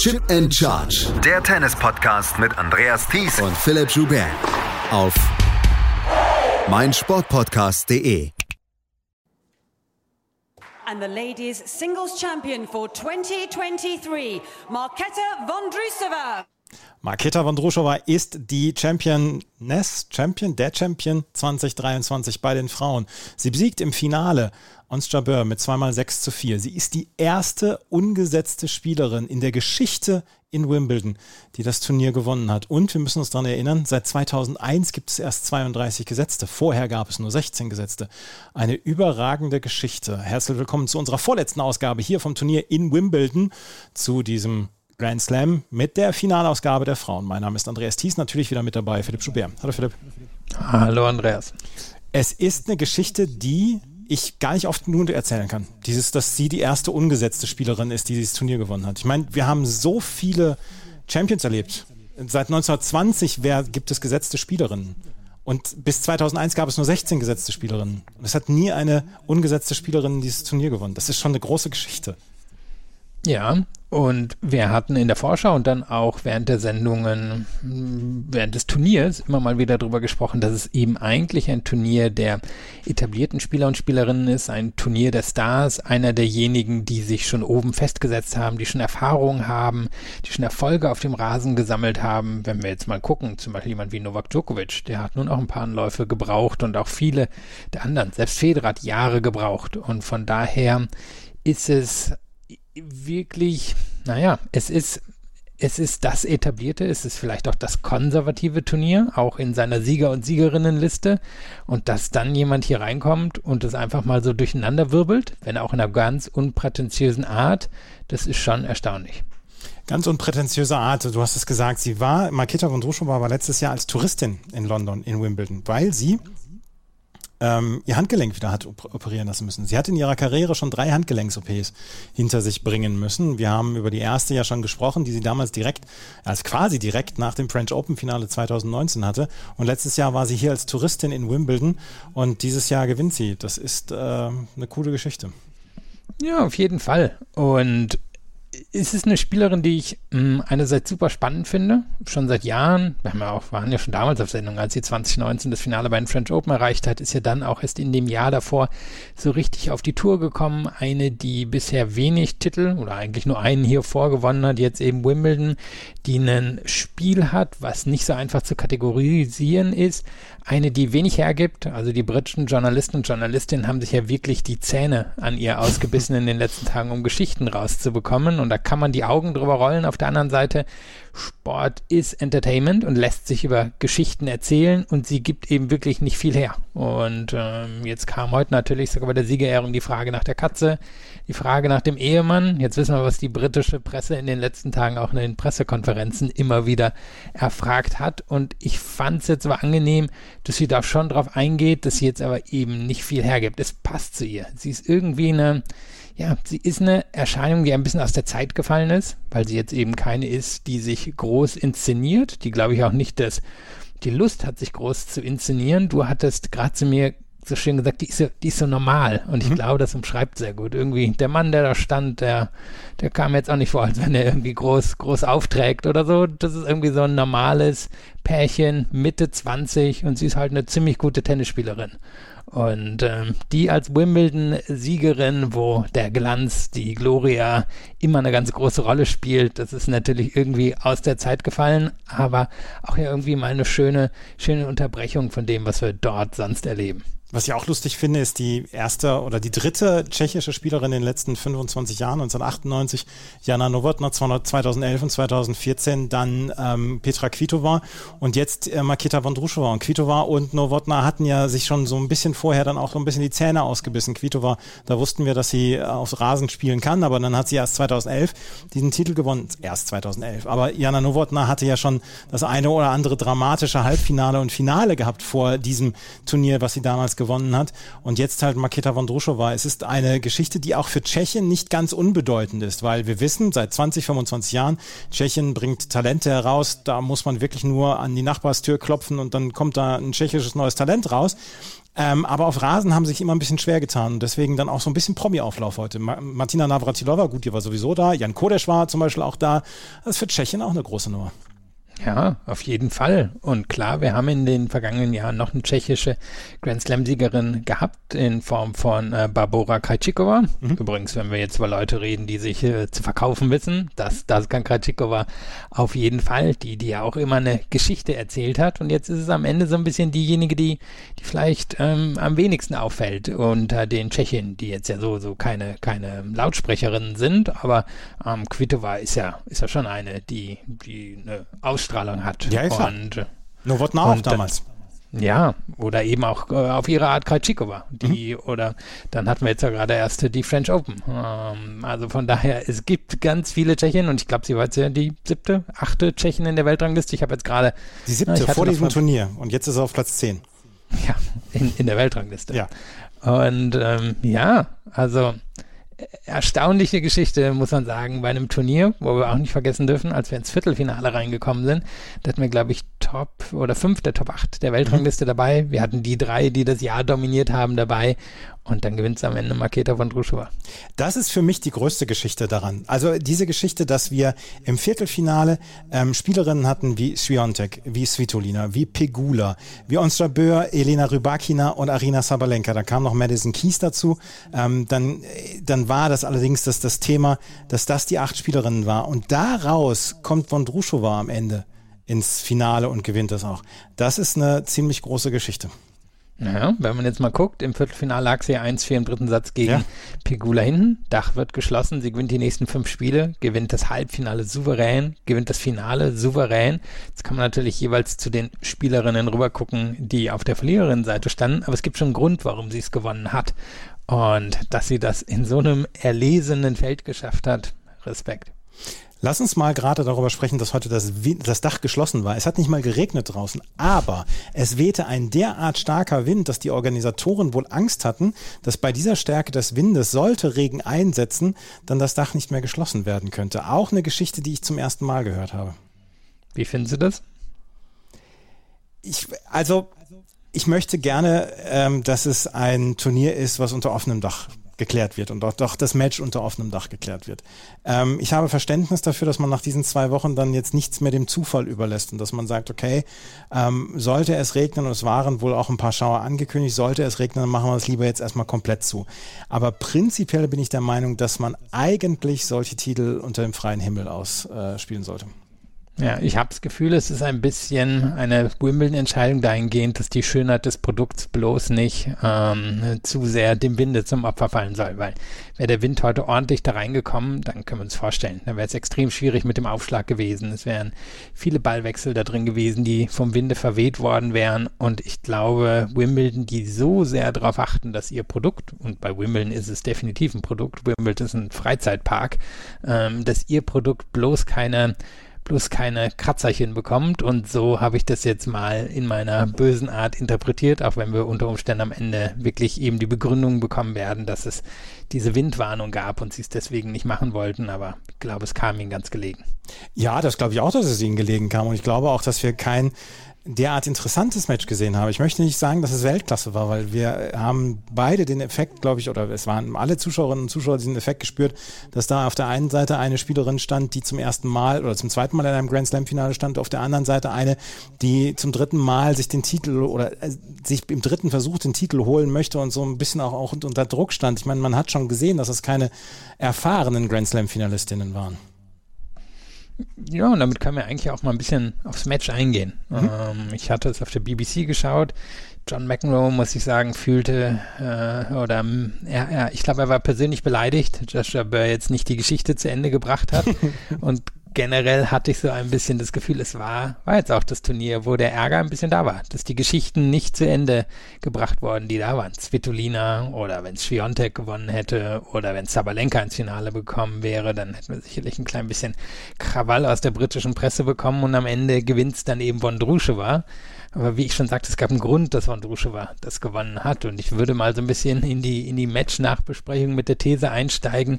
Chip and Charge. Der Tennis-Podcast mit Andreas Thies und Philipp Joubert. Auf meinsportpodcast.de. And the ladies singles champion for 2023, Marketa Vondrusova. Marketa Vondrushova ist die Championess, Champion, der Champion 2023 bei den Frauen. Sie besiegt im Finale Ons Jabeur mit zweimal 6 zu 4. Sie ist die erste ungesetzte Spielerin in der Geschichte in Wimbledon, die das Turnier gewonnen hat. Und wir müssen uns daran erinnern, seit 2001 gibt es erst 32 Gesetzte. Vorher gab es nur 16 Gesetzte. Eine überragende Geschichte. Herzlich willkommen zu unserer vorletzten Ausgabe hier vom Turnier in Wimbledon, zu diesem Grand Slam mit der Finalausgabe der Frauen. Mein Name ist Andreas Thies, natürlich wieder mit dabei, Philipp Schubert. Hallo Philipp. Hallo Andreas. Es ist eine Geschichte, die ich gar nicht oft genug erzählen kann. Dieses, dass sie die erste ungesetzte Spielerin ist, die dieses Turnier gewonnen hat. Ich meine, wir haben so viele Champions erlebt. Seit 1920 wer, gibt es gesetzte Spielerinnen. Und bis 2001 gab es nur 16 gesetzte Spielerinnen. Es hat nie eine ungesetzte Spielerin dieses Turnier gewonnen. Das ist schon eine große Geschichte. Ja, und wir hatten in der Vorschau und dann auch während der Sendungen, während des Turniers immer mal wieder darüber gesprochen, dass es eben eigentlich ein Turnier der etablierten Spieler und Spielerinnen ist, ein Turnier der Stars, einer derjenigen, die sich schon oben festgesetzt haben, die schon Erfahrung haben, die schon Erfolge auf dem Rasen gesammelt haben. Wenn wir jetzt mal gucken, zum Beispiel jemand wie Novak Djokovic, der hat nun auch ein paar Anläufe gebraucht und auch viele der anderen. Selbst Federer hat Jahre gebraucht und von daher ist es wirklich, naja, es ist, es ist das etablierte, es ist vielleicht auch das konservative Turnier, auch in seiner Sieger- und Siegerinnenliste. Und dass dann jemand hier reinkommt und es einfach mal so durcheinander wirbelt, wenn auch in einer ganz unprätentiösen Art, das ist schon erstaunlich. Ganz unprätentiöse Art. Du hast es gesagt, sie war, Marketa Vondrushova war letztes Jahr als Touristin in London, in Wimbledon, weil sie ähm, ihr Handgelenk wieder hat operieren lassen müssen. Sie hat in ihrer Karriere schon drei Handgelenks-OPs hinter sich bringen müssen. Wir haben über die erste ja schon gesprochen, die sie damals direkt, als quasi direkt nach dem French Open Finale 2019 hatte. Und letztes Jahr war sie hier als Touristin in Wimbledon und dieses Jahr gewinnt sie. Das ist äh, eine coole Geschichte. Ja, auf jeden Fall. Und ist es eine Spielerin, die ich mh, hm, einerseits super spannend finde, schon seit Jahren. Wir haben ja auch, waren ja schon damals auf Sendung, als sie 2019 das Finale bei den French Open erreicht hat, ist ja dann auch erst in dem Jahr davor so richtig auf die Tour gekommen. Eine, die bisher wenig Titel oder eigentlich nur einen hier vorgewonnen hat, jetzt eben Wimbledon, die ein Spiel hat, was nicht so einfach zu kategorisieren ist. Eine, die wenig hergibt. Also die britischen Journalisten und Journalistinnen haben sich ja wirklich die Zähne an ihr ausgebissen in den letzten Tagen, um Geschichten rauszubekommen. Und da kann man die Augen drüber rollen. Auf der anderen Seite, Sport ist Entertainment und lässt sich über Geschichten erzählen und sie gibt eben wirklich nicht viel her. Und ähm, jetzt kam heute natürlich sogar bei der Siegerehrung die Frage nach der Katze, die Frage nach dem Ehemann. Jetzt wissen wir, was die britische Presse in den letzten Tagen auch in den Pressekonferenzen immer wieder erfragt hat. Und ich fand es jetzt aber angenehm, dass sie da schon drauf eingeht, dass sie jetzt aber eben nicht viel hergibt. Es passt zu ihr. Sie ist irgendwie eine ja, sie ist eine Erscheinung, die ein bisschen aus der Zeit gefallen ist, weil sie jetzt eben keine ist, die sich groß inszeniert, die glaube ich auch nicht das, die Lust hat, sich groß zu inszenieren. Du hattest gerade zu mir so schön gesagt, die ist, so, die ist so normal. Und ich mhm. glaube, das umschreibt sehr gut. Irgendwie der Mann, der da stand, der, der kam jetzt auch nicht vor, als wenn er irgendwie groß, groß aufträgt oder so. Das ist irgendwie so ein normales Pärchen, Mitte 20 und sie ist halt eine ziemlich gute Tennisspielerin. Und ähm, die als Wimbledon-Siegerin, wo der Glanz, die Gloria immer eine ganz große Rolle spielt, das ist natürlich irgendwie aus der Zeit gefallen, aber auch ja irgendwie mal eine schöne, schöne Unterbrechung von dem, was wir dort sonst erleben. Was ich auch lustig finde, ist die erste oder die dritte tschechische Spielerin in den letzten 25 Jahren, 1998, Jana Novotna 2011 und 2014, dann ähm, Petra Kvitova und jetzt äh, Makita Vondrushova. Und Kvitova und Novotna hatten ja sich schon so ein bisschen vorher dann auch so ein bisschen die Zähne ausgebissen. Kvitova, da wussten wir, dass sie äh, aufs Rasen spielen kann, aber dann hat sie erst 2011 diesen Titel gewonnen. Erst 2011. Aber Jana Novotna hatte ja schon das eine oder andere dramatische Halbfinale und Finale gehabt vor diesem Turnier, was sie damals gewonnen hat. Und jetzt halt Maketa Vondrushova. Es ist eine Geschichte, die auch für Tschechien nicht ganz unbedeutend ist, weil wir wissen, seit 20, 25 Jahren, Tschechien bringt Talente heraus. Da muss man wirklich nur an die Nachbarstür klopfen und dann kommt da ein tschechisches neues Talent raus. Ähm, aber auf Rasen haben sich immer ein bisschen schwer getan und deswegen dann auch so ein bisschen Promi-Auflauf heute. Ma Martina Navratilova, gut, die war sowieso da. Jan Kodesch war zum Beispiel auch da. Das ist für Tschechien auch eine große Nummer. Ja, auf jeden Fall. Und klar, wir haben in den vergangenen Jahren noch eine tschechische Grand Slam-Siegerin gehabt in Form von äh, Barbora Krajcikova. Mhm. Übrigens, wenn wir jetzt über Leute reden, die sich äh, zu verkaufen wissen, das, das kann Krajcikova auf jeden Fall, die, die ja auch immer eine Geschichte erzählt hat. Und jetzt ist es am Ende so ein bisschen diejenige, die, die vielleicht ähm, am wenigsten auffällt unter den Tschechinnen, die jetzt ja so, so keine, keine Lautsprecherinnen sind. Aber ähm, Kvitova ist ja, ist ja schon eine, die, die eine Ausstrahlung Ausstrahlung hat. Ja, ist und, äh, Novotna auch damals. Ja, oder eben auch äh, auf ihre Art Krajcikova. Die, mhm. oder dann hatten wir jetzt ja gerade erst die French Open. Ähm, also von daher, es gibt ganz viele Tschechen und ich glaube, sie war jetzt ja die siebte, achte Tschechin in der Weltrangliste. Ich habe jetzt gerade. Die siebte vor diesem Turnier und jetzt ist er auf Platz 10. Ja, in, in der Weltrangliste. Ja. Und ähm, ja, also erstaunliche Geschichte, muss man sagen, bei einem Turnier, wo wir auch nicht vergessen dürfen, als wir ins Viertelfinale reingekommen sind, da hatten wir, glaube ich, Top oder fünf der Top 8 der Weltrangliste mhm. dabei. Wir hatten die drei, die das Jahr dominiert haben, dabei. Und dann gewinnt es am Ende Maketa von Druschowa. Das ist für mich die größte Geschichte daran. Also diese Geschichte, dass wir im Viertelfinale ähm, Spielerinnen hatten wie Sviontek, wie Svitolina, wie Pegula, wie Onstrabeur, Elena Rybakina und Arina Sabalenka. Da kam noch Madison Keys dazu. Ähm, dann, dann war das allerdings das, das Thema, dass das die acht Spielerinnen war. Und daraus kommt von Druschowa am Ende ins Finale und gewinnt das auch. Das ist eine ziemlich große Geschichte. Naja, wenn man jetzt mal guckt, im Viertelfinale lag sie 1-4 im dritten Satz gegen ja. Pegula hinten. Dach wird geschlossen, sie gewinnt die nächsten fünf Spiele, gewinnt das Halbfinale souverän, gewinnt das Finale souverän. Jetzt kann man natürlich jeweils zu den Spielerinnen rübergucken, die auf der Verliererinnenseite standen, aber es gibt schon einen Grund, warum sie es gewonnen hat. Und dass sie das in so einem erlesenen Feld geschafft hat, Respekt. Lass uns mal gerade darüber sprechen, dass heute das, das, Dach geschlossen war. Es hat nicht mal geregnet draußen, aber es wehte ein derart starker Wind, dass die Organisatoren wohl Angst hatten, dass bei dieser Stärke des Windes sollte Regen einsetzen, dann das Dach nicht mehr geschlossen werden könnte. Auch eine Geschichte, die ich zum ersten Mal gehört habe. Wie finden Sie das? Ich, also, ich möchte gerne, ähm, dass es ein Turnier ist, was unter offenem Dach geklärt wird und auch doch das Match unter offenem Dach geklärt wird. Ähm, ich habe Verständnis dafür, dass man nach diesen zwei Wochen dann jetzt nichts mehr dem Zufall überlässt und dass man sagt, okay, ähm, sollte es regnen und es waren wohl auch ein paar Schauer angekündigt, sollte es regnen, dann machen wir es lieber jetzt erstmal komplett zu. Aber prinzipiell bin ich der Meinung, dass man eigentlich solche Titel unter dem freien Himmel ausspielen äh, sollte. Ja, ich habe das Gefühl, es ist ein bisschen eine Wimbledon-Entscheidung dahingehend, dass die Schönheit des Produkts bloß nicht ähm, zu sehr dem Winde zum Opfer fallen soll, weil wäre der Wind heute ordentlich da reingekommen, dann können wir uns vorstellen, dann wäre es extrem schwierig mit dem Aufschlag gewesen. Es wären viele Ballwechsel da drin gewesen, die vom Winde verweht worden wären und ich glaube, Wimbledon, die so sehr darauf achten, dass ihr Produkt, und bei Wimbledon ist es definitiv ein Produkt, Wimbledon ist ein Freizeitpark, ähm, dass ihr Produkt bloß keine bloß keine Kratzerchen bekommt. Und so habe ich das jetzt mal in meiner bösen Art interpretiert, auch wenn wir unter Umständen am Ende wirklich eben die Begründung bekommen werden, dass es diese Windwarnung gab und sie es deswegen nicht machen wollten. Aber ich glaube, es kam ihnen ganz gelegen. Ja, das glaube ich auch, dass es ihnen gelegen kam. Und ich glaube auch, dass wir kein derart interessantes Match gesehen habe. Ich möchte nicht sagen, dass es Weltklasse war, weil wir haben beide den Effekt, glaube ich, oder es waren alle Zuschauerinnen und Zuschauer diesen Effekt gespürt, dass da auf der einen Seite eine Spielerin stand, die zum ersten Mal oder zum zweiten Mal in einem Grand Slam Finale stand, auf der anderen Seite eine, die zum dritten Mal sich den Titel oder äh, sich im dritten Versuch den Titel holen möchte und so ein bisschen auch, auch unter Druck stand. Ich meine, man hat schon gesehen, dass es keine erfahrenen Grand Slam Finalistinnen waren. Ja, und damit können wir eigentlich auch mal ein bisschen aufs Match eingehen. Mhm. Ähm, ich hatte es auf der BBC geschaut. John McEnroe, muss ich sagen, fühlte, äh, oder er, er, ich glaube, er war persönlich beleidigt, Joshua Burr jetzt nicht die Geschichte zu Ende gebracht hat und generell hatte ich so ein bisschen das Gefühl, es war, war jetzt auch das Turnier, wo der Ärger ein bisschen da war, dass die Geschichten nicht zu Ende gebracht worden, die da waren. Svitolina oder wenn Sviontek gewonnen hätte oder wenn Sabalenka ins Finale bekommen wäre, dann hätten wir sicherlich ein klein bisschen Krawall aus der britischen Presse bekommen und am Ende gewinnt es dann eben Vondrushova. Aber wie ich schon sagte, es gab einen Grund, dass Vondrushova das gewonnen hat. Und ich würde mal so ein bisschen in die, in die Match-Nachbesprechung mit der These einsteigen,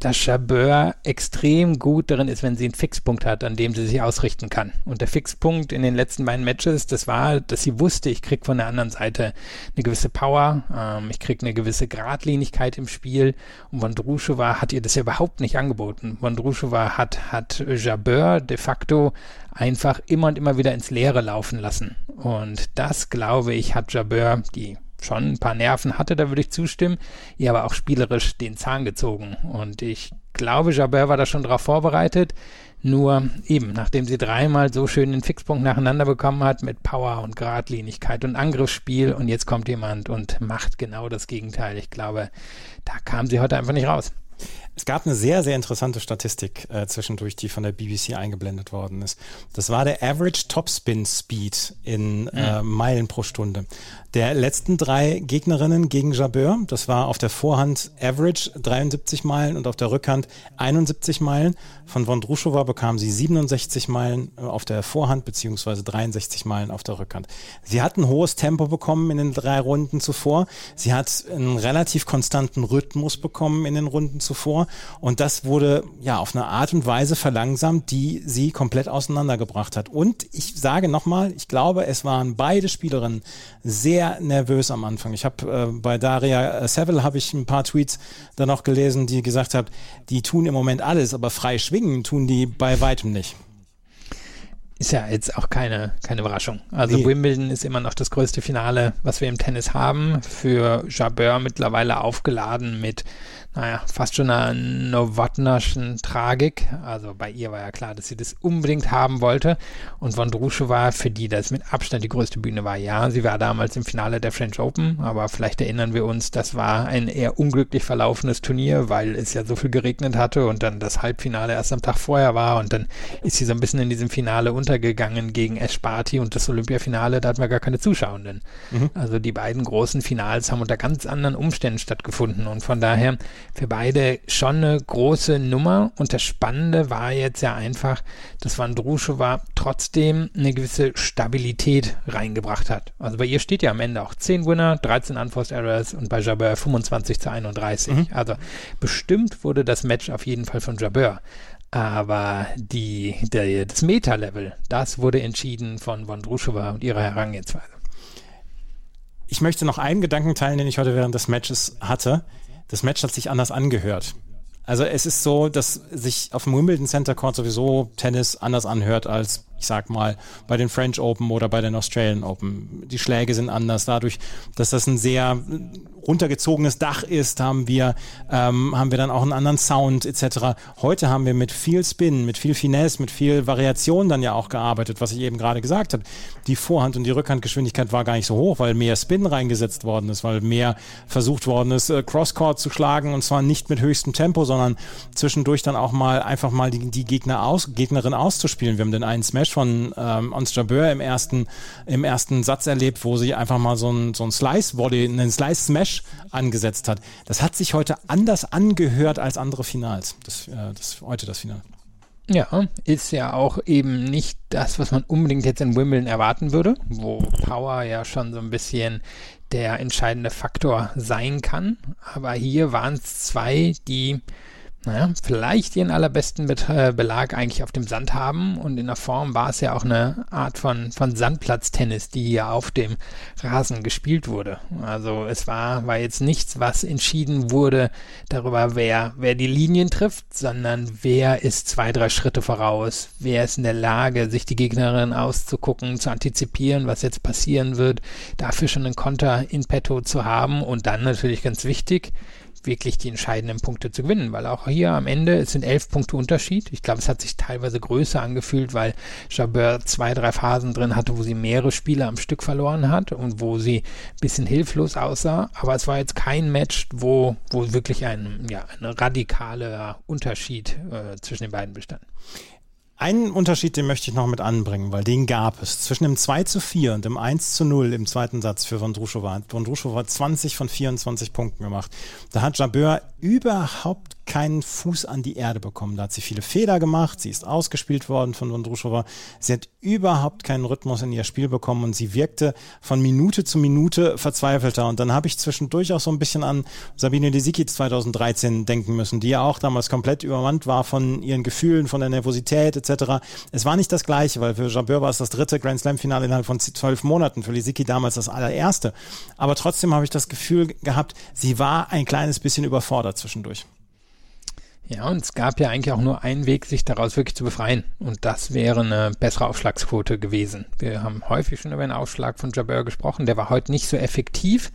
dass Chabeur extrem gut darin ist, wenn sie den Fixpunkt hat, an dem sie sich ausrichten kann. Und der Fixpunkt in den letzten beiden Matches, das war, dass sie wusste, ich krieg von der anderen Seite eine gewisse Power, ähm, ich krieg eine gewisse Gradlinigkeit im Spiel. Und Vondrushova hat ihr das ja überhaupt nicht angeboten. Vondrushova hat, hat Jabeur de facto einfach immer und immer wieder ins Leere laufen lassen. Und das, glaube ich, hat Jabeur, die schon ein paar Nerven hatte, da würde ich zustimmen, ihr aber auch spielerisch den Zahn gezogen. Und ich glaube, Jabeur war da schon darauf vorbereitet. Nur eben, nachdem sie dreimal so schön den Fixpunkt nacheinander bekommen hat mit Power und Gradlinigkeit und Angriffsspiel und jetzt kommt jemand und macht genau das Gegenteil. Ich glaube, da kam sie heute einfach nicht raus. Es gab eine sehr, sehr interessante Statistik äh, zwischendurch, die von der BBC eingeblendet worden ist. Das war der Average Topspin Speed in äh, Meilen pro Stunde. Der letzten drei Gegnerinnen gegen Jabeur, das war auf der Vorhand Average 73 Meilen und auf der Rückhand 71 Meilen. Von Vondrushova bekam sie 67 Meilen äh, auf der Vorhand beziehungsweise 63 Meilen auf der Rückhand. Sie hat ein hohes Tempo bekommen in den drei Runden zuvor. Sie hat einen relativ konstanten Rhythmus bekommen in den Runden zuvor und das wurde ja auf eine Art und Weise verlangsamt, die sie komplett auseinandergebracht hat. Und ich sage nochmal, ich glaube, es waren beide Spielerinnen sehr nervös am Anfang. Ich habe äh, bei Daria Seville habe ich ein paar Tweets dann noch gelesen, die gesagt haben, die tun im Moment alles, aber frei schwingen tun die bei weitem nicht. Ist ja jetzt auch keine, keine Überraschung. Also nee. Wimbledon ist immer noch das größte Finale, was wir im Tennis haben. Für Jabeur mittlerweile aufgeladen mit naja, fast schon einer Novotnaschen Tragik. Also bei ihr war ja klar, dass sie das unbedingt haben wollte. Und Vondrusche war, für die das mit Abstand die größte Bühne war. Ja, sie war damals im Finale der French Open, aber vielleicht erinnern wir uns, das war ein eher unglücklich verlaufenes Turnier, weil es ja so viel geregnet hatte und dann das Halbfinale erst am Tag vorher war und dann ist sie so ein bisschen in diesem Finale untergegangen gegen Esparti und das Olympiafinale, da hatten wir gar keine Zuschauenden. Mhm. Also die beiden großen Finals haben unter ganz anderen Umständen stattgefunden und von daher für beide schon eine große Nummer. Und das Spannende war jetzt ja einfach, dass Van Druschowa trotzdem eine gewisse Stabilität reingebracht hat. Also bei ihr steht ja am Ende auch 10 Winner, 13 Unforced Errors und bei Jabeur 25 zu 31. Mhm. Also bestimmt wurde das Match auf jeden Fall von Jabeur. Aber die, der, das Meta-Level, das wurde entschieden von Druschowa und ihrer Herangehensweise. Ich möchte noch einen Gedanken teilen, den ich heute während des Matches hatte das Match hat sich anders angehört. Also es ist so, dass sich auf dem Wimbledon Center Court sowieso Tennis anders anhört als ich sag mal, bei den French Open oder bei den Australian Open. Die Schläge sind anders. Dadurch, dass das ein sehr runtergezogenes Dach ist, haben wir, ähm, haben wir dann auch einen anderen Sound etc. Heute haben wir mit viel Spin, mit viel Finesse, mit viel Variation dann ja auch gearbeitet, was ich eben gerade gesagt habe. Die Vorhand- und die Rückhandgeschwindigkeit war gar nicht so hoch, weil mehr Spin reingesetzt worden ist, weil mehr versucht worden ist, äh, Crosscourt zu schlagen und zwar nicht mit höchstem Tempo, sondern zwischendurch dann auch mal einfach mal die, die Gegner aus, Gegnerin auszuspielen. Wir haben den einen Smash Match von ähm, Ons Jabeur im ersten, im ersten Satz erlebt, wo sie einfach mal so ein, so ein Slice-Volley, einen Slice-Smash angesetzt hat. Das hat sich heute anders angehört als andere Finals. Das, äh, das heute das Finale. Ja, ist ja auch eben nicht das, was man unbedingt jetzt in Wimbledon erwarten würde, wo Power ja schon so ein bisschen der entscheidende Faktor sein kann. Aber hier waren es zwei, die naja, vielleicht ihren allerbesten Be äh, Belag eigentlich auf dem Sand haben und in der Form war es ja auch eine Art von, von Sandplatztennis, die hier auf dem Rasen gespielt wurde. Also es war, war jetzt nichts, was entschieden wurde darüber, wer, wer die Linien trifft, sondern wer ist zwei, drei Schritte voraus, wer ist in der Lage, sich die Gegnerin auszugucken, zu antizipieren, was jetzt passieren wird, dafür schon einen Konter in petto zu haben und dann natürlich ganz wichtig, wirklich die entscheidenden Punkte zu gewinnen, weil auch hier am Ende, es sind elf Punkte Unterschied. Ich glaube, es hat sich teilweise größer angefühlt, weil Jabeur zwei, drei Phasen drin hatte, wo sie mehrere Spiele am Stück verloren hat und wo sie ein bisschen hilflos aussah. Aber es war jetzt kein Match, wo, wo wirklich ein, ja, ein radikaler Unterschied äh, zwischen den beiden bestand. Einen Unterschied, den möchte ich noch mit anbringen, weil den gab es. Zwischen dem 2 zu 4 und dem 1 zu 0 im zweiten Satz für Vondrushova hat Vondrushova 20 von 24 Punkten gemacht. Da hat Jabeur überhaupt keinen Fuß an die Erde bekommen. Da hat sie viele Fehler gemacht, sie ist ausgespielt worden von Vondrushova. Sie hat überhaupt keinen Rhythmus in ihr Spiel bekommen und sie wirkte von Minute zu Minute verzweifelter. Und dann habe ich zwischendurch auch so ein bisschen an Sabine Lisicki 2013 denken müssen, die ja auch damals komplett übermannt war von ihren Gefühlen, von der Nervosität etc. Es war nicht das Gleiche, weil für Jabeur war es das dritte Grand Slam-Finale innerhalb von zwölf Monaten, für Lisicki damals das allererste. Aber trotzdem habe ich das Gefühl gehabt, sie war ein kleines bisschen überfordert zwischendurch. Ja, und es gab ja eigentlich auch nur einen Weg, sich daraus wirklich zu befreien. Und das wäre eine bessere Aufschlagsquote gewesen. Wir haben häufig schon über den Aufschlag von Jabeur gesprochen. Der war heute nicht so effektiv,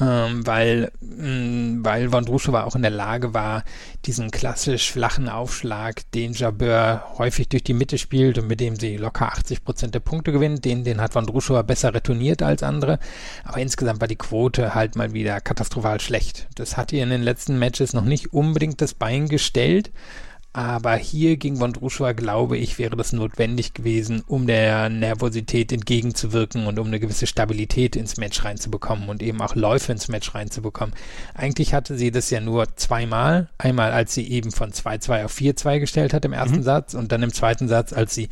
ähm, weil, mh, mm, weil Vondrushova auch in der Lage war, diesen klassisch flachen Aufschlag, den Jabeur häufig durch die Mitte spielt und mit dem sie locker 80 Prozent der Punkte gewinnt, den, den hat Vondrushova besser retourniert als andere. Aber insgesamt war die Quote halt mal wieder katastrophal schlecht. Das hat ihr in den letzten Matches noch nicht unbedingt das Bein gestellt gestellt. Aber hier gegen Vondrushova, glaube ich, wäre das notwendig gewesen, um der Nervosität entgegenzuwirken und um eine gewisse Stabilität ins Match reinzubekommen und eben auch Läufe ins Match reinzubekommen. Eigentlich hatte sie das ja nur zweimal. Einmal, als sie eben von 2-2 auf 4-2 gestellt hat im ersten mhm. Satz und dann im zweiten Satz, als sie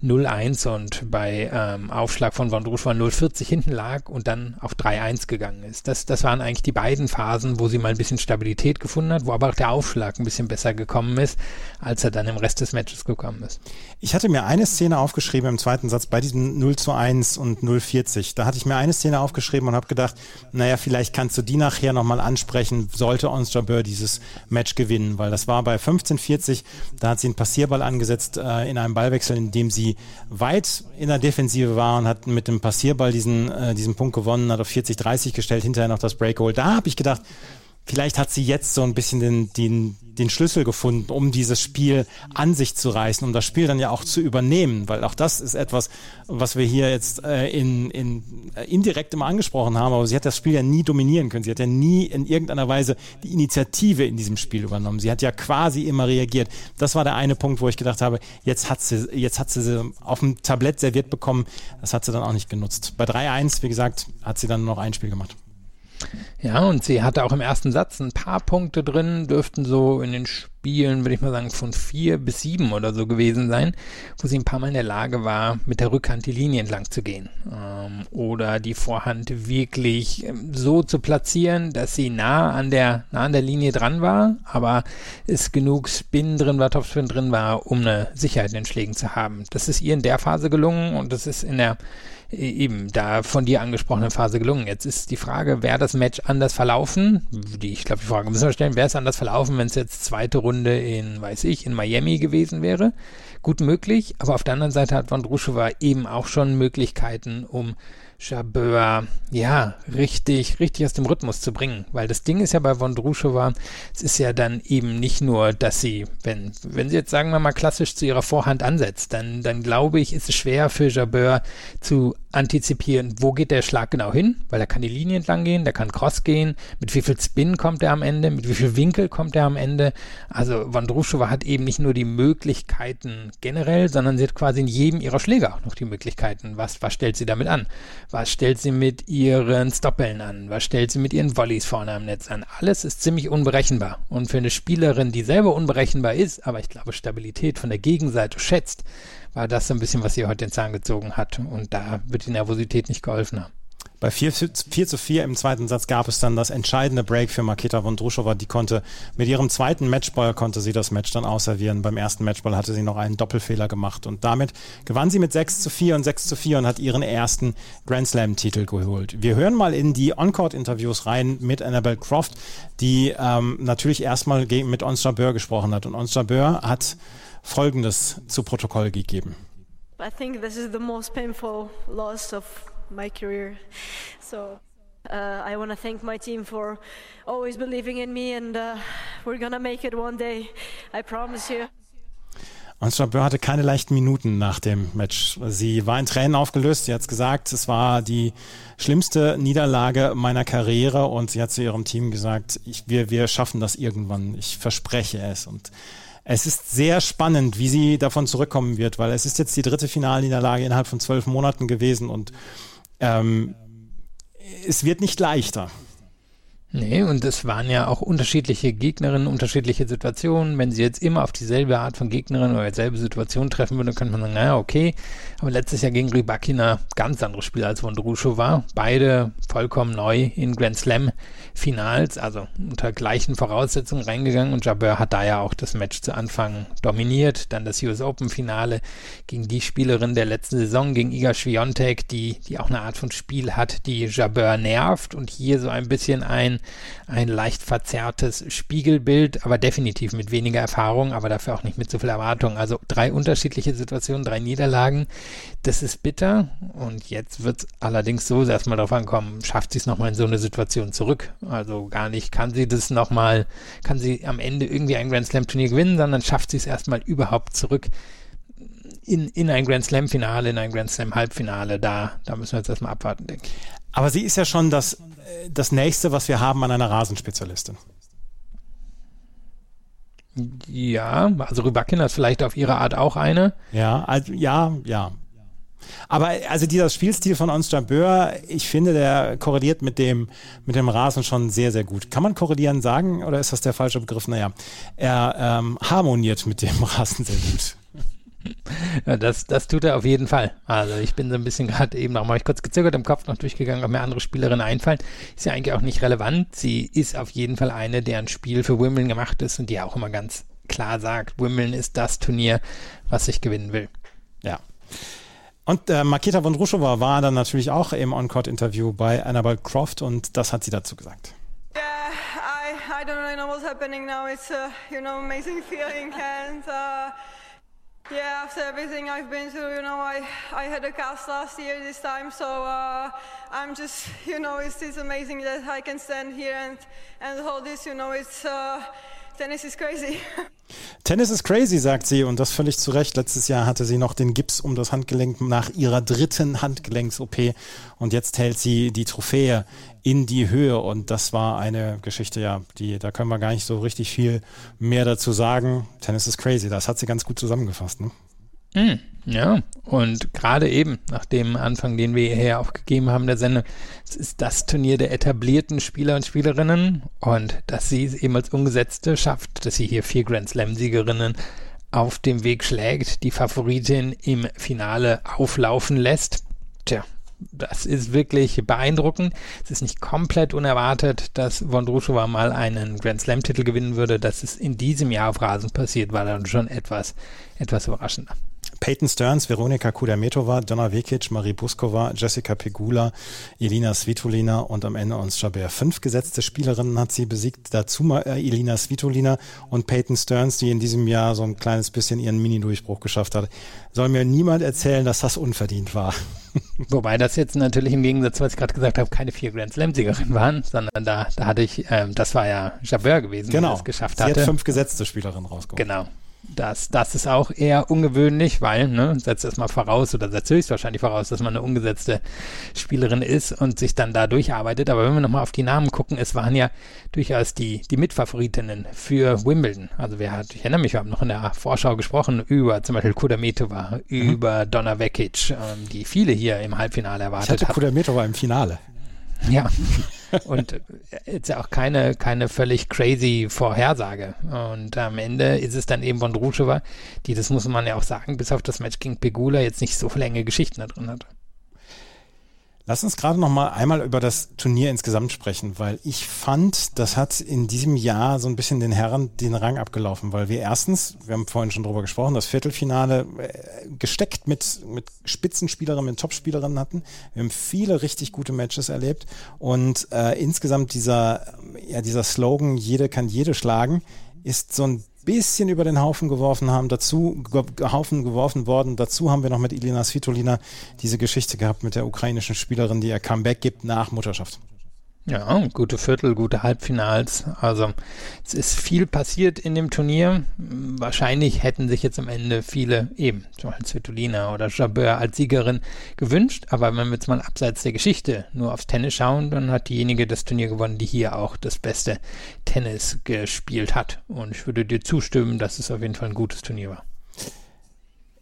0-1 und bei ähm, Aufschlag von Vondrushova 0-40 hinten lag und dann auf 3-1 gegangen ist. Das, das waren eigentlich die beiden Phasen, wo sie mal ein bisschen Stabilität gefunden hat, wo aber auch der Aufschlag ein bisschen besser gekommen ist als er dann im Rest des Matches gekommen ist. Ich hatte mir eine Szene aufgeschrieben im zweiten Satz bei diesem 0 zu 1 und 040. Da hatte ich mir eine Szene aufgeschrieben und habe gedacht, naja, vielleicht kannst du die nachher nochmal ansprechen, sollte Ons Jabeur dieses Match gewinnen, weil das war bei 1540, da hat sie einen Passierball angesetzt äh, in einem Ballwechsel, in dem sie weit in der Defensive war und hat mit dem Passierball diesen, äh, diesen Punkt gewonnen, hat auf 40-30 gestellt, hinterher noch das Breakhold. Da habe ich gedacht, vielleicht hat sie jetzt so ein bisschen den, den, den Schlüssel gefunden, um dieses Spiel an sich zu reißen, um das Spiel dann ja auch zu übernehmen, weil auch das ist etwas, was wir hier jetzt äh, in, in, äh, indirekt immer angesprochen haben, aber sie hat das Spiel ja nie dominieren können. Sie hat ja nie in irgendeiner Weise die Initiative in diesem Spiel übernommen. Sie hat ja quasi immer reagiert. Das war der eine Punkt, wo ich gedacht habe, jetzt hat sie, jetzt hat sie sie auf dem Tablett serviert bekommen. Das hat sie dann auch nicht genutzt. Bei 3-1, wie gesagt, hat sie dann noch ein Spiel gemacht. Ja, und sie hatte auch im ersten Satz ein paar Punkte drin, dürften so in den Spielen, würde ich mal sagen, von vier bis sieben oder so gewesen sein, wo sie ein paar Mal in der Lage war, mit der Rückhand die Linie entlang zu gehen. Ähm, oder die Vorhand wirklich ähm, so zu platzieren, dass sie nah an der, nah an der Linie dran war, aber es genug Spin drin war, Topspin drin war, um eine Sicherheit in den Schlägen zu haben. Das ist ihr in der Phase gelungen und das ist in der eben da von dir angesprochenen Phase gelungen. Jetzt ist die Frage, wäre das Match anders verlaufen? Die, ich glaube, die Frage müssen wir stellen, wäre es anders verlaufen, wenn es jetzt zweite Runde in, weiß ich, in Miami gewesen wäre? Gut möglich, aber auf der anderen Seite hat Vondrushova eben auch schon Möglichkeiten, um Jabeur, ja, richtig, richtig aus dem Rhythmus zu bringen. Weil das Ding ist ja bei Vondrushova, es ist ja dann eben nicht nur, dass sie, wenn, wenn sie jetzt sagen wir mal klassisch zu ihrer Vorhand ansetzt, dann, dann glaube ich, ist es schwer für Jabeur zu antizipieren, wo geht der Schlag genau hin, weil er kann die Linie entlang gehen, der kann Cross gehen, mit wie viel Spin kommt er am Ende, mit wie viel Winkel kommt er am Ende. Also Vondrushova hat eben nicht nur die Möglichkeiten generell, sondern sie hat quasi in jedem ihrer Schläge auch noch die Möglichkeiten. Was, was stellt sie damit an? Was stellt sie mit ihren Stoppeln an? Was stellt sie mit ihren Volleys vorne am Netz an? Alles ist ziemlich unberechenbar. Und für eine Spielerin, die selber unberechenbar ist, aber ich glaube Stabilität von der Gegenseite schätzt, war das so ein bisschen, was ihr heute den Zahn gezogen hat. Und da wird die Nervosität nicht geholfen haben. Bei 4, 4 zu 4 im zweiten Satz gab es dann das entscheidende Break für Maketa Vondrushova. Die konnte mit ihrem zweiten Matchball konnte sie das Match dann ausservieren. Beim ersten Matchball hatte sie noch einen Doppelfehler gemacht und damit gewann sie mit 6 zu 4 und 6 zu 4 und hat ihren ersten Grand Slam Titel geholt. Wir hören mal in die On-Court-Interviews rein mit Annabelle Croft, die ähm, natürlich erstmal mit Ons Jabeur gesprochen hat. Und Ons Jabeur hat Folgendes zu Protokoll gegeben. I think this is the most painful loss of my career. So uh, I want to thank my team for always believing in me, and uh, we're gonna make it one day. I promise you. Und Jabeur hatte keine leichten Minuten nach dem Match. Sie war in Tränen aufgelöst. Sie hat es gesagt, es war die schlimmste Niederlage meiner Karriere und sie hat zu ihrem Team gesagt, ich, wir, wir schaffen das irgendwann. Ich verspreche es. Und es ist sehr spannend, wie sie davon zurückkommen wird, weil es ist jetzt die dritte Finalniederlage innerhalb von zwölf Monaten gewesen und ähm, es wird nicht leichter. Nee, und es waren ja auch unterschiedliche Gegnerinnen, unterschiedliche Situationen. Wenn sie jetzt immer auf dieselbe Art von Gegnerin oder dieselbe Situation treffen würde, könnte man sagen, naja, okay. Aber letztes Jahr gegen Rybakina ganz anderes Spiel als Wondruschow war. Beide vollkommen neu in Grand Slam Finals, also unter gleichen Voraussetzungen reingegangen und Jabeur hat da ja auch das Match zu Anfang dominiert. Dann das US Open Finale gegen die Spielerin der letzten Saison, gegen Iga Swiatek, die, die auch eine Art von Spiel hat, die Jabeur nervt und hier so ein bisschen ein ein leicht verzerrtes Spiegelbild, aber definitiv mit weniger Erfahrung, aber dafür auch nicht mit so viel Erwartung. Also drei unterschiedliche Situationen, drei Niederlagen. Das ist bitter. Und jetzt wird es allerdings so erstmal darauf ankommen, schafft sie es nochmal in so eine Situation zurück? Also gar nicht, kann sie das nochmal, kann sie am Ende irgendwie ein Grand Slam Turnier gewinnen, sondern schafft sie es erstmal überhaupt zurück in, in ein Grand Slam Finale, in ein Grand Slam Halbfinale. Da, da müssen wir jetzt erstmal abwarten, denke ich. Aber sie ist ja schon das, das nächste, was wir haben an einer Rasenspezialistin. Ja, also Rybakina ist vielleicht auf ihre Art auch eine. Ja, also, ja, ja. Aber also dieser Spielstil von Ons Jabeur, ich finde, der korreliert mit dem, mit dem Rasen schon sehr, sehr gut. Kann man korrelieren sagen oder ist das der falsche Begriff? Naja, er ähm, harmoniert mit dem Rasen sehr gut. Ja, das, das tut er auf jeden Fall. Also ich bin so ein bisschen gerade eben noch mal kurz gezögert im Kopf noch durchgegangen, ob mir andere Spielerinnen einfallen. Ist ja eigentlich auch nicht relevant. Sie ist auf jeden Fall eine, deren Spiel für Wimbledon gemacht ist und die auch immer ganz klar sagt, Wimbledon ist das Turnier, was ich gewinnen will. Ja. Und äh, Maketa Vondrushova war dann natürlich auch im On-Court-Interview bei Annabelle Croft und das hat sie dazu gesagt. Yeah, I, I don't really know what's happening now. It's a, you know, amazing feeling and uh, Yeah, after everything I've been through, you know, I, I had a cast last year this time, so uh, I'm just, you know, it's, it's amazing that I can stand here and, and hold this, you know, it's, uh, Tennis is crazy. Tennis ist crazy, sagt sie, und das völlig zu Recht. Letztes Jahr hatte sie noch den Gips um das Handgelenk nach ihrer dritten Handgelenks-OP und jetzt hält sie die Trophäe in die Höhe und das war eine Geschichte, ja, die, da können wir gar nicht so richtig viel mehr dazu sagen. Tennis ist crazy, das hat sie ganz gut zusammengefasst, ne? Mm, ja, und gerade eben, nach dem Anfang, den wir hier auch gegeben haben, der Sendung, es ist das Turnier der etablierten Spieler und Spielerinnen und dass sie es eben als Ungesetzte schafft, dass sie hier vier Grand Slam-Siegerinnen auf dem Weg schlägt, die Favoritin im Finale auflaufen lässt. Tja, das ist wirklich beeindruckend. Es ist nicht komplett unerwartet, dass Vondrushova mal einen Grand Slam-Titel gewinnen würde. Dass es in diesem Jahr auf Rasen passiert, war dann schon etwas, etwas überraschender. Peyton Stearns, Veronika Kudermetova, Donna Vekic, Marie Buskova, Jessica Pegula, Elina Svitolina und am Ende uns Jabeur. Fünf gesetzte Spielerinnen hat sie besiegt, dazu mal äh, Elina Svitolina und Peyton Stearns, die in diesem Jahr so ein kleines bisschen ihren Mini-Durchbruch geschafft hat. Soll mir niemand erzählen, dass das unverdient war. Wobei das jetzt natürlich im Gegensatz, was ich gerade gesagt habe, keine vier Grand Slam-Siegerinnen waren, sondern da, da hatte ich, ähm, das war ja Jabeur gewesen, genau. der es geschafft Sie hatte. hat fünf gesetzte Spielerinnen rausgeholt. Genau. Das, das ist auch eher ungewöhnlich, weil, ne, setzt erstmal voraus oder setzt höchstwahrscheinlich voraus, dass man eine ungesetzte Spielerin ist und sich dann da durcharbeitet. Aber wenn wir nochmal auf die Namen gucken, es waren ja durchaus die, die Mitfavoritinnen für Wimbledon. Also wir hat, ich erinnere mich, wir haben noch in der Vorschau gesprochen über zum Beispiel Kudametova, mhm. über Donna Vekic, ähm, die viele hier im Halbfinale erwartet haben. Ich hatte Kudametova im Finale. Ja. Und jetzt ja auch keine, keine völlig crazy Vorhersage. Und am Ende ist es dann eben Vondrushova, die, das muss man ja auch sagen, bis auf das Match gegen Pegula jetzt nicht so enge Geschichten da drin hat. Lass uns gerade noch mal einmal über das Turnier insgesamt sprechen, weil ich fand, das hat in diesem Jahr so ein bisschen den Herren den Rang abgelaufen, weil wir erstens, wir haben vorhin schon drüber gesprochen, das Viertelfinale äh, gesteckt mit, mit Spitzenspielerinnen, mit Topspielerinnen hatten. Wir haben viele richtig gute Matches erlebt und äh, insgesamt dieser, ja, dieser Slogan, jede kann jede schlagen, ist so ein bisschen über den Haufen geworfen haben. Dazu Haufen geworfen worden. Dazu haben wir noch mit Ilina Svitolina diese Geschichte gehabt mit der ukrainischen Spielerin, die ihr Comeback gibt nach Mutterschaft. Ja, gute Viertel, gute Halbfinals. Also es ist viel passiert in dem Turnier. Wahrscheinlich hätten sich jetzt am Ende viele eben, zum Beispiel Svitolina oder Jabeur als Siegerin gewünscht. Aber wenn wir jetzt mal abseits der Geschichte nur aufs Tennis schauen, dann hat diejenige das Turnier gewonnen, die hier auch das beste Tennis gespielt hat. Und ich würde dir zustimmen, dass es auf jeden Fall ein gutes Turnier war.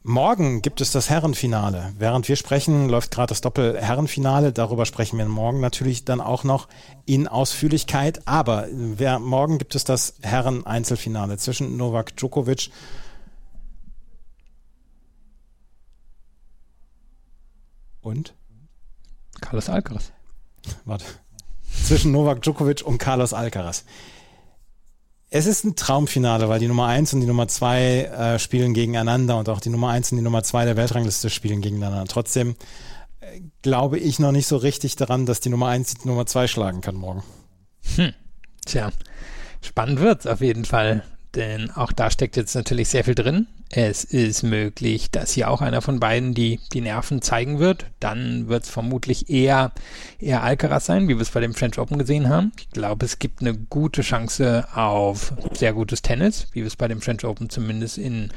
Morgen gibt es das Herrenfinale. Während wir sprechen, läuft gerade das Doppel-Herrenfinale. Darüber sprechen wir morgen natürlich dann auch noch in Ausführlichkeit. Aber wer, morgen gibt es das Herren-Einzelfinale zwischen Novak Djokovic und Carlos Alcaraz. Warte. Zwischen Novak Djokovic und Carlos Alcaraz. Es ist ein Traumfinale, weil die Nummer 1 und die Nummer 2 äh, spielen gegeneinander und auch die Nummer 1 und die Nummer 2 der Weltrangliste spielen gegeneinander. Trotzdem äh, glaube ich noch nicht so richtig daran, dass die Nummer 1 die Nummer 2 schlagen kann morgen. Hm. Tja, spannend wird's auf jeden Fall denn auch da steckt jetzt natürlich sehr viel drin. Es ist möglich, dass hier auch einer von beiden die, die Nerven zeigen wird. Dann wird es vermutlich eher, eher Alcaraz sein, wie wir es bei dem French Open gesehen haben. Ich glaube, es gibt eine gute Chance auf sehr gutes Tennis, wie wir es bei dem French Open zumindest in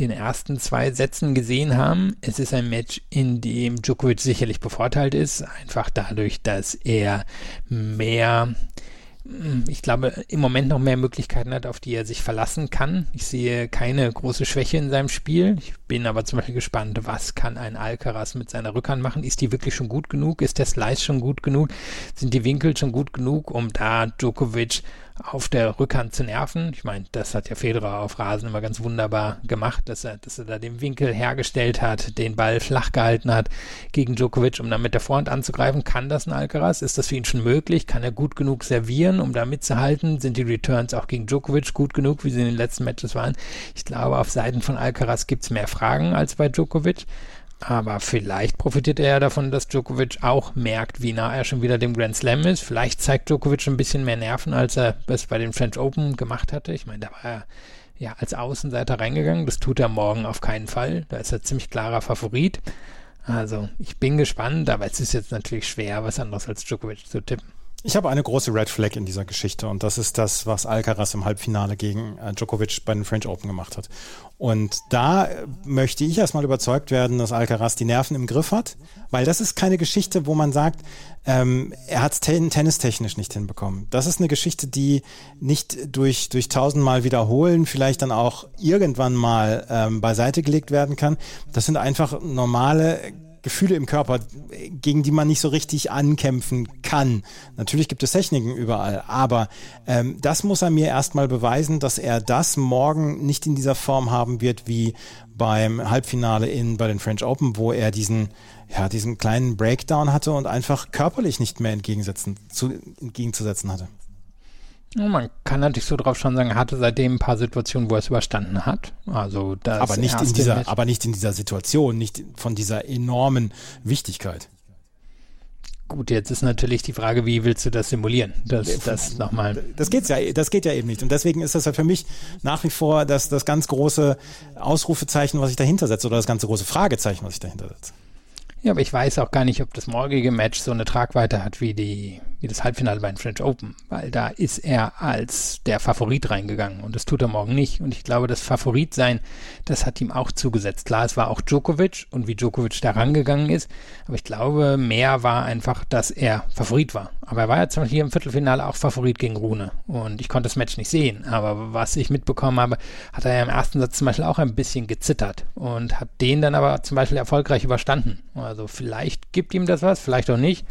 den ersten zwei Sätzen gesehen haben. Es ist ein Match, in dem Djokovic sicherlich bevorteilt ist, einfach dadurch, dass er mehr ich glaube, im Moment noch mehr Möglichkeiten hat, auf die er sich verlassen kann. Ich sehe keine große Schwäche in seinem Spiel. Ich bin aber zum Beispiel gespannt, was kann ein Alcaraz mit seiner Rückhand machen? Ist die wirklich schon gut genug? Ist der Slice schon gut genug? Sind die Winkel schon gut genug, um da Djokovic auf der Rückhand zu nerven. Ich meine, das hat ja Federer auf Rasen immer ganz wunderbar gemacht, dass er, dass er da den Winkel hergestellt hat, den Ball flach gehalten hat gegen Djokovic, um dann mit der Vorhand anzugreifen. Kann das ein Alcaraz? Ist das für ihn schon möglich? Kann er gut genug servieren, um da mitzuhalten? Sind die Returns auch gegen Djokovic gut genug, wie sie in den letzten Matches waren? Ich glaube, auf Seiten von Alcaraz gibt es mehr Fragen als bei Djokovic. Aber vielleicht profitiert er ja davon, dass Djokovic auch merkt, wie nah er schon wieder dem Grand Slam ist. Vielleicht zeigt Djokovic ein bisschen mehr Nerven, als er es bei den French Open gemacht hatte. Ich meine, da war er ja als Außenseiter reingegangen. Das tut er morgen auf keinen Fall. Da ist er ziemlich klarer Favorit. Also ich bin gespannt, aber es ist jetzt natürlich schwer, was anderes als Djokovic zu tippen. Ich habe eine große Red Flag in dieser Geschichte und das ist das, was Alcaraz im Halbfinale gegen äh, Djokovic bei den French Open gemacht hat. Und da äh, möchte ich erstmal überzeugt werden, dass Alcaraz die Nerven im Griff hat, weil das ist keine Geschichte, wo man sagt, ähm, er hat es ten tennistechnisch nicht hinbekommen. Das ist eine Geschichte, die nicht durch, durch tausendmal wiederholen vielleicht dann auch irgendwann mal ähm, beiseite gelegt werden kann. Das sind einfach normale Gefühle im Körper, gegen die man nicht so richtig ankämpfen kann. Natürlich gibt es Techniken überall, aber ähm, das muss er mir erstmal beweisen, dass er das morgen nicht in dieser Form haben wird wie beim Halbfinale in bei den French Open, wo er diesen ja diesen kleinen Breakdown hatte und einfach körperlich nicht mehr entgegensetzen zu, entgegenzusetzen hatte. Man kann natürlich so drauf schon sagen, er hatte seitdem ein paar Situationen, wo er es überstanden hat. Also das aber nicht in dieser, aber nicht in dieser Situation, nicht von dieser enormen Wichtigkeit. Gut, jetzt ist natürlich die Frage, wie willst du das simulieren? Das, das nochmal. Das geht's ja, das geht ja eben nicht. Und deswegen ist das ja für mich nach wie vor das, das ganz große Ausrufezeichen, was ich dahinter setze, oder das ganz große Fragezeichen, was ich dahinter setze. Ja, aber ich weiß auch gar nicht, ob das morgige Match so eine Tragweite hat wie die, wie das Halbfinale bei den French Open, weil da ist er als der Favorit reingegangen und das tut er morgen nicht. Und ich glaube, das Favoritsein, das hat ihm auch zugesetzt. Klar, es war auch Djokovic und wie Djokovic da rangegangen ist, aber ich glaube, mehr war einfach, dass er Favorit war. Aber er war ja zum Beispiel hier im Viertelfinale auch Favorit gegen Rune und ich konnte das Match nicht sehen. Aber was ich mitbekommen habe, hat er ja im ersten Satz zum Beispiel auch ein bisschen gezittert und hat den dann aber zum Beispiel erfolgreich überstanden. Also vielleicht gibt ihm das was, vielleicht auch nicht.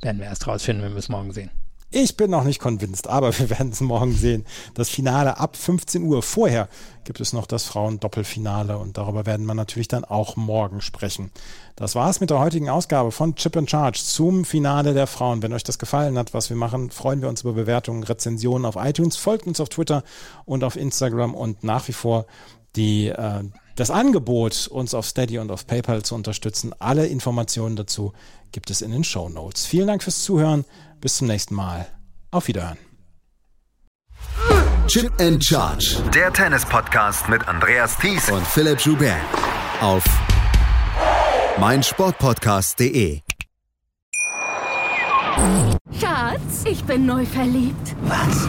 Werden wir erst rausfinden, wenn wir es morgen sehen. Ich bin noch nicht convinced, aber wir werden es morgen sehen. Das Finale ab 15 Uhr. Vorher gibt es noch das Frauen-Doppelfinale und darüber werden wir natürlich dann auch morgen sprechen. Das war's mit der heutigen Ausgabe von Chip and Charge zum Finale der Frauen. Wenn euch das gefallen hat, was wir machen, freuen wir uns über Bewertungen, Rezensionen auf iTunes. Folgt uns auf Twitter und auf Instagram und nach wie vor die äh, das Angebot, uns auf Steady und auf PayPal zu unterstützen. Alle Informationen dazu gibt es in den Show Notes. Vielen Dank fürs Zuhören. Bis zum nächsten Mal. Auf Wiederhören. Chip and Charge. Der Tennis-Podcast mit Andreas Thies und Philipp Joubert. Auf meinsportpodcast.de. Schatz, ich bin neu verliebt. Was?